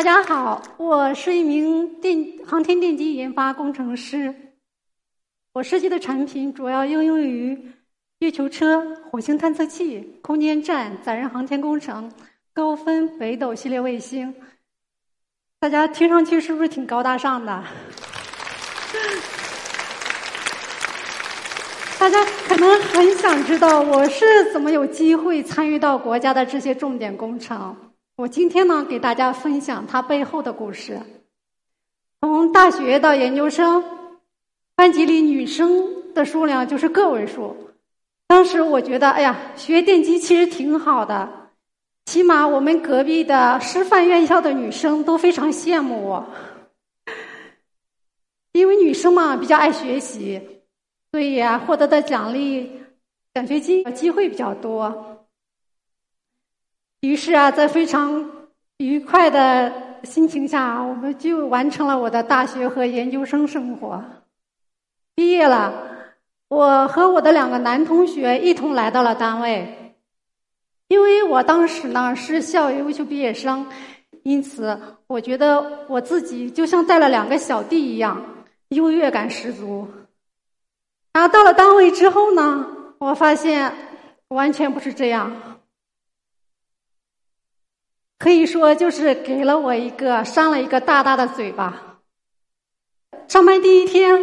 大家好，我是一名电航天电机研发工程师。我设计的产品主要应用于月球车、火星探测器、空间站、载人航天工程、高分北斗系列卫星。大家听上去是不是挺高大上的？大家可能很想知道我是怎么有机会参与到国家的这些重点工程。我今天呢，给大家分享它背后的故事。从大学到研究生，班级里女生的数量就是个位数。当时我觉得，哎呀，学电机其实挺好的，起码我们隔壁的师范院校的女生都非常羡慕我，因为女生嘛比较爱学习，所以呀，获得的奖励、奖学金机会比较多。于是啊，在非常愉快的心情下，我们就完成了我的大学和研究生生活。毕业了，我和我的两个男同学一同来到了单位。因为我当时呢是校优秀毕业生，因此我觉得我自己就像带了两个小弟一样，优越感十足。然后到了单位之后呢，我发现完全不是这样。可以说，就是给了我一个扇了一个大大的嘴巴。上班第一天，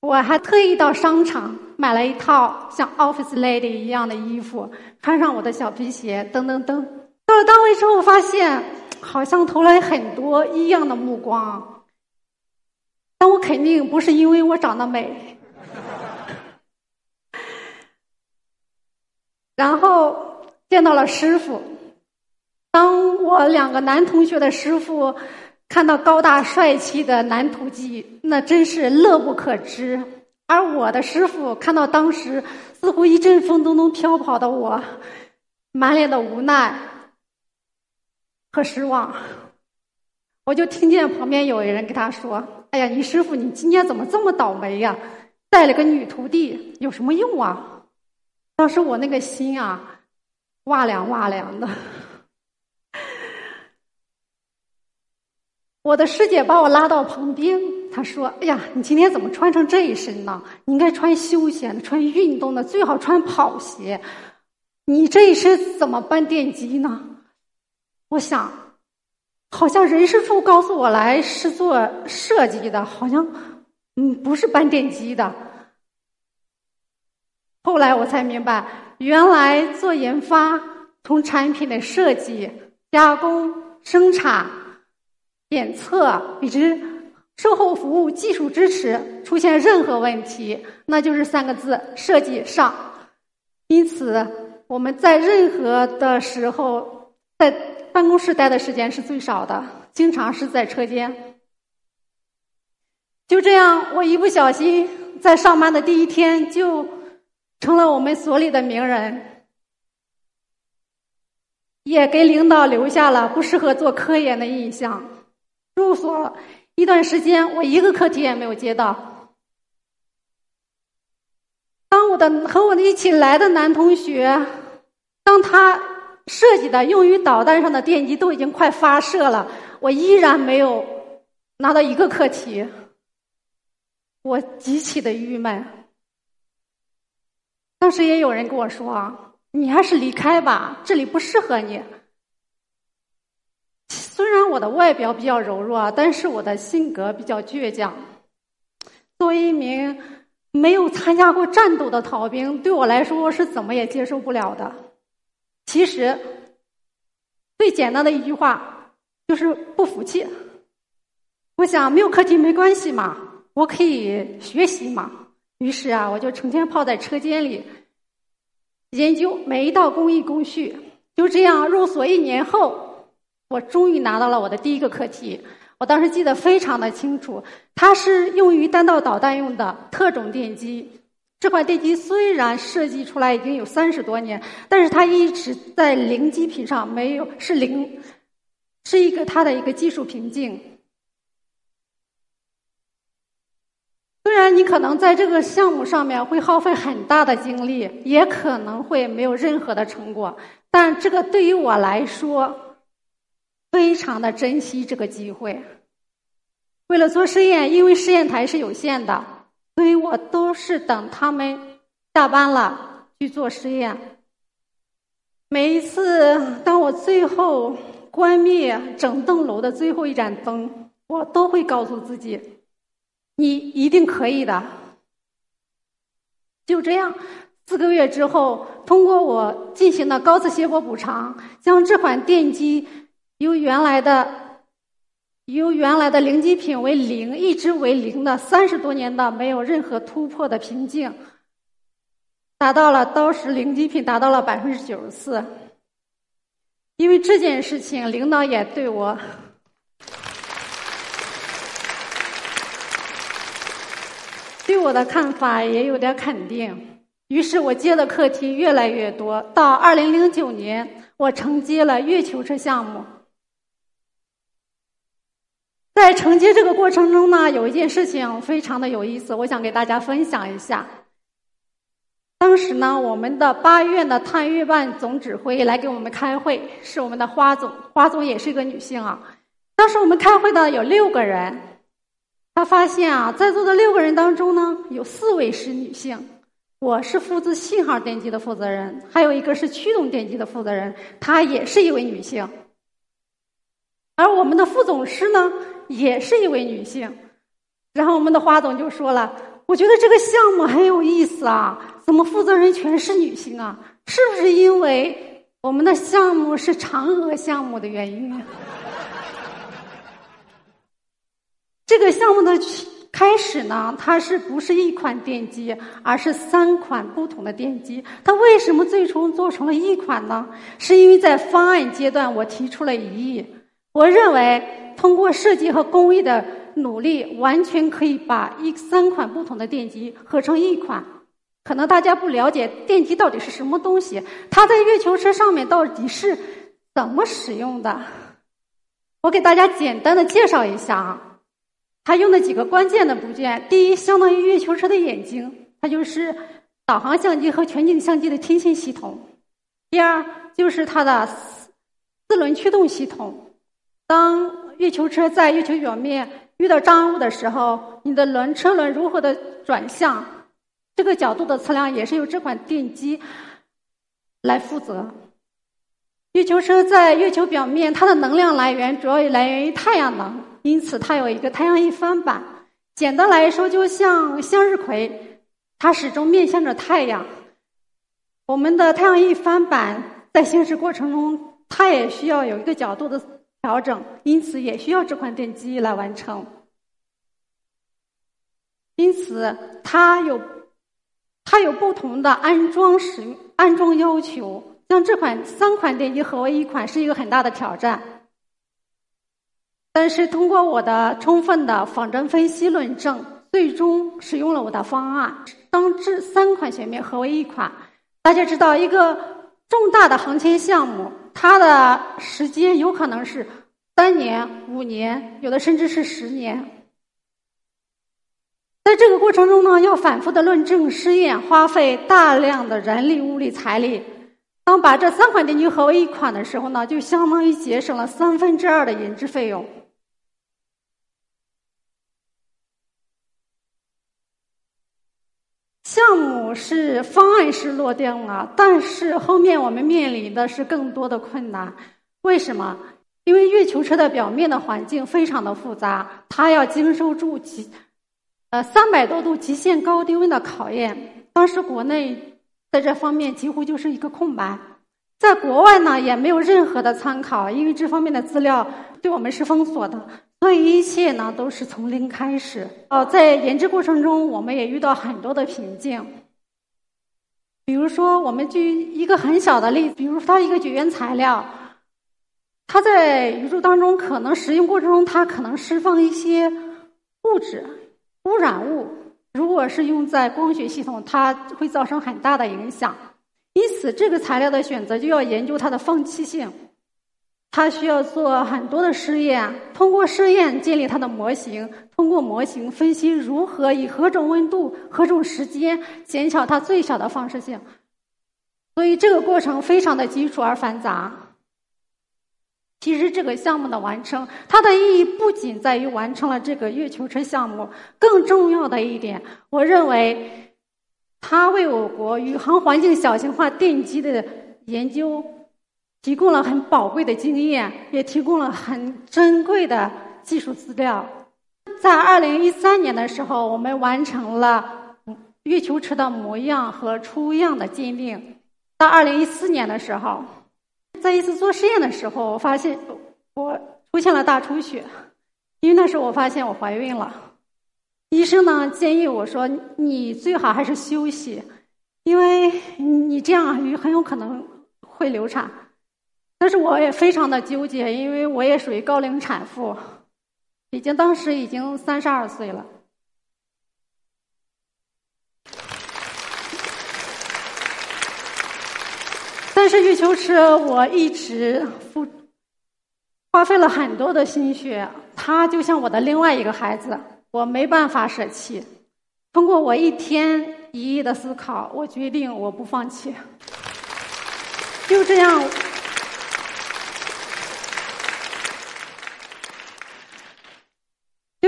我还特意到商场买了一套像 Office Lady 一样的衣服，穿上我的小皮鞋，噔噔噔。到了单位之后，发现好像投来很多异样的目光。但我肯定不是因为我长得美。然后见到了师傅。当我两个男同学的师傅看到高大帅气的男徒弟，那真是乐不可支；而我的师傅看到当时似乎一阵风都能飘跑的我，满脸的无奈和失望。我就听见旁边有人跟他说：“哎呀，你师傅你今天怎么这么倒霉呀？带了个女徒弟有什么用啊？”当时我那个心啊，哇凉哇凉的。我的师姐把我拉到旁边，她说：“哎呀，你今天怎么穿成这一身呢？你应该穿休闲的，穿运动的，最好穿跑鞋。你这一身怎么搬电机呢？”我想，好像人事处告诉我来是做设计的，好像嗯不是搬电机的。后来我才明白，原来做研发，从产品的设计、加工、生产。检测以及售后服务技术支持出现任何问题，那就是三个字：设计上。因此，我们在任何的时候，在办公室待的时间是最少的，经常是在车间。就这样，我一不小心在上班的第一天就成了我们所里的名人，也给领导留下了不适合做科研的印象。住所一段时间，我一个课题也没有接到。当我的和我一起来的男同学，当他设计的用于导弹上的电机都已经快发射了，我依然没有拿到一个课题，我极其的郁闷。当时也有人跟我说：“你还是离开吧，这里不适合你。”虽然我的外表比较柔弱，但是我的性格比较倔强。作为一名没有参加过战斗的逃兵，对我来说是怎么也接受不了的。其实，最简单的一句话就是不服气。我想没有课题没关系嘛，我可以学习嘛。于是啊，我就成天泡在车间里研究每一道工艺工序。就这样，入所一年后。我终于拿到了我的第一个课题，我当时记得非常的清楚，它是用于弹道导弹用的特种电机。这款电机虽然设计出来已经有三十多年，但是它一直在零基品上没有是零，是一个它的一个技术瓶颈。虽然你可能在这个项目上面会耗费很大的精力，也可能会没有任何的成果，但这个对于我来说。非常的珍惜这个机会。为了做实验，因为试验台是有限的，所以我都是等他们下班了去做实验。每一次，当我最后关灭整栋楼的最后一盏灯，我都会告诉自己：“你一定可以的。”就这样，四个月之后，通过我进行的高次谐波补偿，将这款电机由原来的。由原来的零极品为零，一直为零的三十多年的没有任何突破的瓶颈，达到了当时零极品达到了百分之九十四。因为这件事情，领导也对我对我的看法也有点肯定。于是我接的课题越来越多。到二零零九年，我承接了月球车项目。在承接这个过程中呢，有一件事情非常的有意思，我想给大家分享一下。当时呢，我们的八院的探月办总指挥来给我们开会，是我们的花总，花总也是一个女性啊。当时我们开会的有六个人，他发现啊，在座的六个人当中呢，有四位是女性，我是负责信号电机的负责人，还有一个是驱动电机的负责人，她也是一位女性。而我们的副总师呢？也是一位女性，然后我们的花总就说了：“我觉得这个项目很有意思啊，怎么负责人全是女性啊？是不是因为我们的项目是嫦娥项目的原因？” 这个项目的开始呢，它是不是一款电机，而是三款不同的电机？它为什么最终做成了一款呢？是因为在方案阶段，我提出了异议，我认为。通过设计和工艺的努力，完全可以把一三款不同的电机合成一款。可能大家不了解电机到底是什么东西，它在月球车上面到底是怎么使用的？我给大家简单的介绍一下啊，它用的几个关键的部件：第一，相当于月球车的眼睛，它就是导航相机和全景相机的天线系统；第二，就是它的四轮驱动系统。当月球车在月球表面遇到障碍物的时候，你的轮车轮如何的转向？这个角度的测量也是由这款电机来负责。月球车在月球表面，它的能量来源主要来源于太阳能，因此它有一个太阳翼帆板。简单来说，就像向日葵，它始终面向着太阳。我们的太阳翼翻板在行驶过程中，它也需要有一个角度的。调整，因此也需要这款电机来完成。因此，它有它有不同的安装使用安装要求。将这款三款电机合为一款是一个很大的挑战。但是，通过我的充分的仿真分析论证，最终使用了我的方案，当这三款雪面合为一款。大家知道，一个重大的航天项目。它的时间有可能是三年、五年，有的甚至是十年。在这个过程中呢，要反复的论证试验，花费大量的人力、物力、财力。当把这三款电机合为一款的时候呢，就相当于节省了三分之二的研制费用。是方案是落定了，但是后面我们面临的是更多的困难。为什么？因为月球车的表面的环境非常的复杂，它要经受住极呃三百多度极限高低温的考验。当时国内在这方面几乎就是一个空白，在国外呢也没有任何的参考，因为这方面的资料对我们是封锁的。所以一切呢都是从零开始。哦，在研制过程中，我们也遇到很多的瓶颈。比如说，我们举一个很小的例子，比如它一个绝缘材料，它在宇宙当中可能使用过程中，它可能释放一些物质污染物。如果是用在光学系统，它会造成很大的影响。因此，这个材料的选择就要研究它的放气性。它需要做很多的试验，通过试验建立它的模型，通过模型分析如何以何种温度、何种时间减小它最小的放射性。所以这个过程非常的基础而繁杂。其实这个项目的完成，它的意义不仅在于完成了这个月球车项目，更重要的一点，我认为，它为我国宇航环境小型化奠基的研究提供了很宝贵的经验，也提供了很珍贵的技术资料。在二零一三年的时候，我们完成了月球车的模样和出样的鉴定。到二零一四年的时候。在一次做实验的时候，我发现我出现了大出血，因为那时候我发现我怀孕了。医生呢建议我说：“你最好还是休息，因为你这样很有可能会流产。”但是我也非常的纠结，因为我也属于高龄产妇，已经当时已经三十二岁了。但是月球车，我一直付花费了很多的心血，它就像我的另外一个孩子，我没办法舍弃。通过我一天一夜的思考，我决定我不放弃。就这样，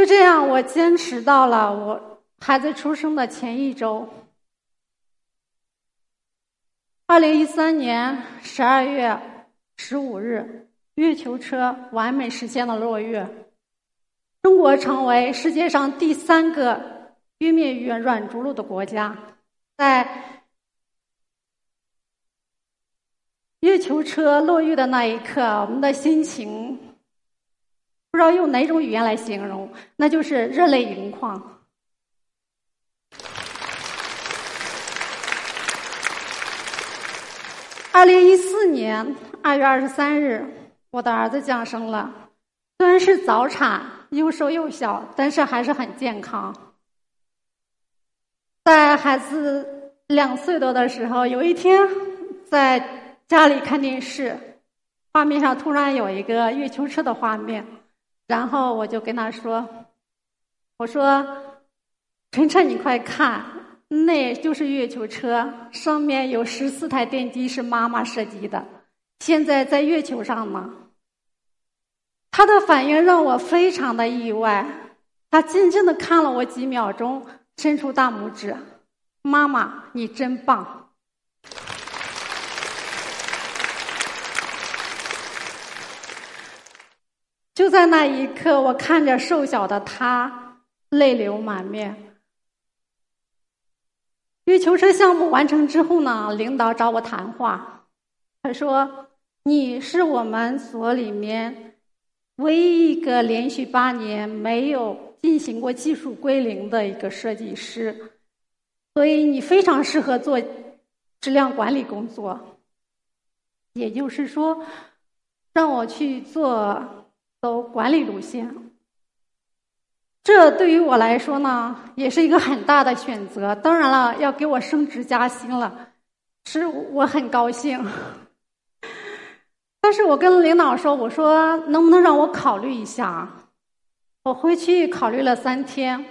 就这样，我坚持到了我孩子出生的前一周。二零一三年十二月十五日，月球车完美实现了落月，中国成为世界上第三个月面语言软着陆的国家。在月球车落月的那一刻，我们的心情不知道用哪种语言来形容，那就是热泪盈眶。二零一四年二月二十三日，我的儿子降生了。虽然是早产，又瘦又小，但是还是很健康。在孩子两岁多的时候，有一天在家里看电视，画面上突然有一个月球车的画面，然后我就跟他说：“我说，晨晨，你快看。”那就是月球车，上面有十四台电机是妈妈设计的，现在在月球上呢。他的反应让我非常的意外，他静静的看了我几秒钟，伸出大拇指：“妈妈，你真棒！”就在那一刻，我看着瘦小的他，泪流满面。月球车项目完成之后呢，领导找我谈话，他说：“你是我们所里面唯一一个连续八年没有进行过技术归零的一个设计师，所以你非常适合做质量管理工作。也就是说，让我去做走管理路线。”这对于我来说呢，也是一个很大的选择。当然了，要给我升职加薪了，是我很高兴。但是我跟领导说：“我说能不能让我考虑一下？”我回去考虑了三天，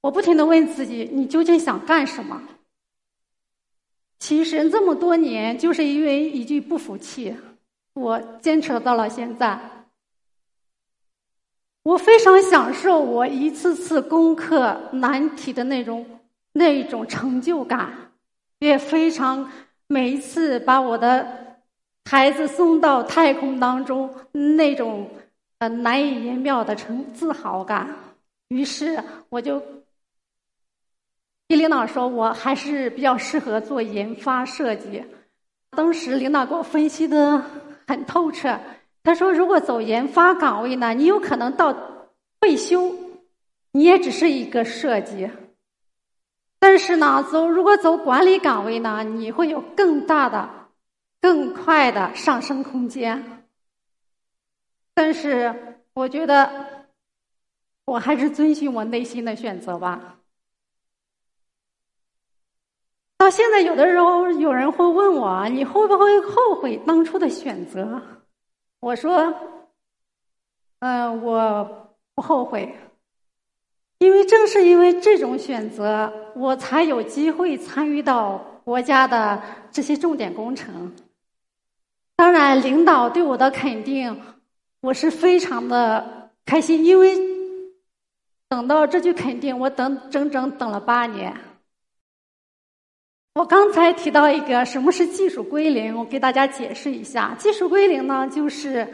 我不停的问自己：“你究竟想干什么？”其实这么多年，就是因为一句不服气，我坚持到了现在。我非常享受我一次次攻克难题的那种那种成就感，也非常每一次把我的孩子送到太空当中那种呃难以言表的成自豪感。于是我就跟领导说，我还是比较适合做研发设计。当时领导给我分析的很透彻。他说：“如果走研发岗位呢，你有可能到退休，你也只是一个设计。但是呢，走如果走管理岗位呢，你会有更大的、更快的上升空间。但是，我觉得我还是遵循我内心的选择吧。到现在，有的时候有人会问我：你会不会后悔当初的选择？我说，嗯，我不后悔，因为正是因为这种选择，我才有机会参与到国家的这些重点工程。当然，领导对我的肯定，我是非常的开心，因为等到这句肯定，我等整整等了八年。我刚才提到一个什么是技术归零，我给大家解释一下。技术归零呢，就是，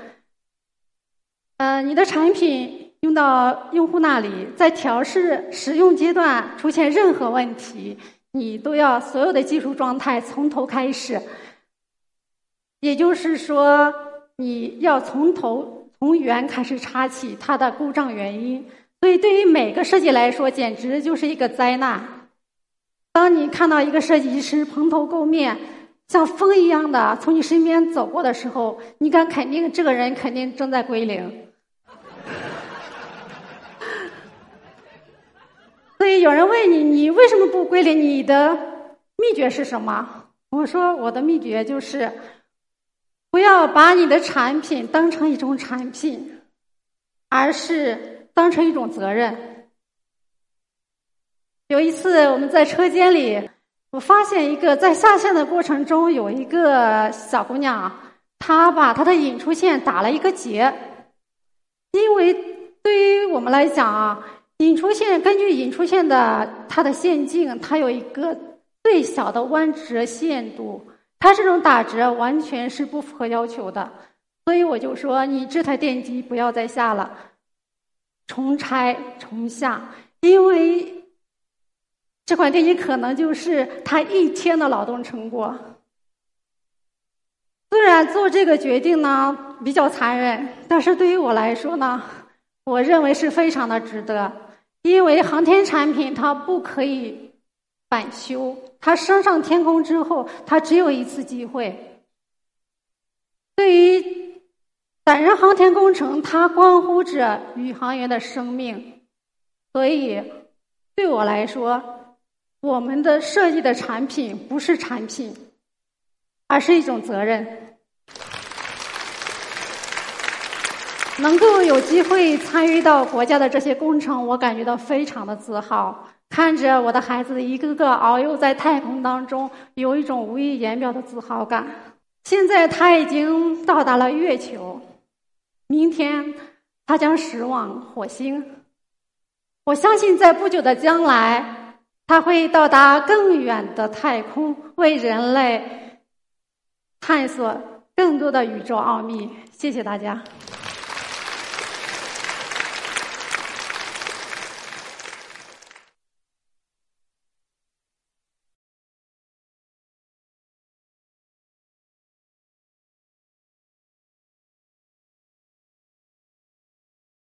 呃，你的产品用到用户那里，在调试使用阶段出现任何问题，你都要所有的技术状态从头开始。也就是说，你要从头从源开始查起它的故障原因。所以，对于每个设计来说，简直就是一个灾难。当你看到一个设计师蓬头垢面、像风一样的从你身边走过的时候，你敢肯定这个人肯定正在归零。所以有人问你，你为什么不归零？你的秘诀是什么？我说我的秘诀就是，不要把你的产品当成一种产品，而是当成一种责任。有一次，我们在车间里，我发现一个在下线的过程中，有一个小姑娘，她把她的引出线打了一个结。因为对于我们来讲啊，引出线根据引出线的它的线径，它有一个最小的弯折限度，它这种打折完全是不符合要求的。所以我就说，你这台电机不要再下了，重拆重下，因为。这款电机可能就是他一天的劳动成果。虽然做这个决定呢比较残忍，但是对于我来说呢，我认为是非常的值得。因为航天产品它不可以返修，它升上天空之后，它只有一次机会。对于载人航天工程，它关乎着宇航员的生命，所以对我来说。我们的设计的产品不是产品，而是一种责任。能够有机会参与到国家的这些工程，我感觉到非常的自豪。看着我的孩子一个个遨游在太空当中，有一种无以言表的自豪感。现在他已经到达了月球，明天他将驶往火星。我相信在不久的将来。它会到达更远的太空，为人类探索更多的宇宙奥秘。谢谢大家。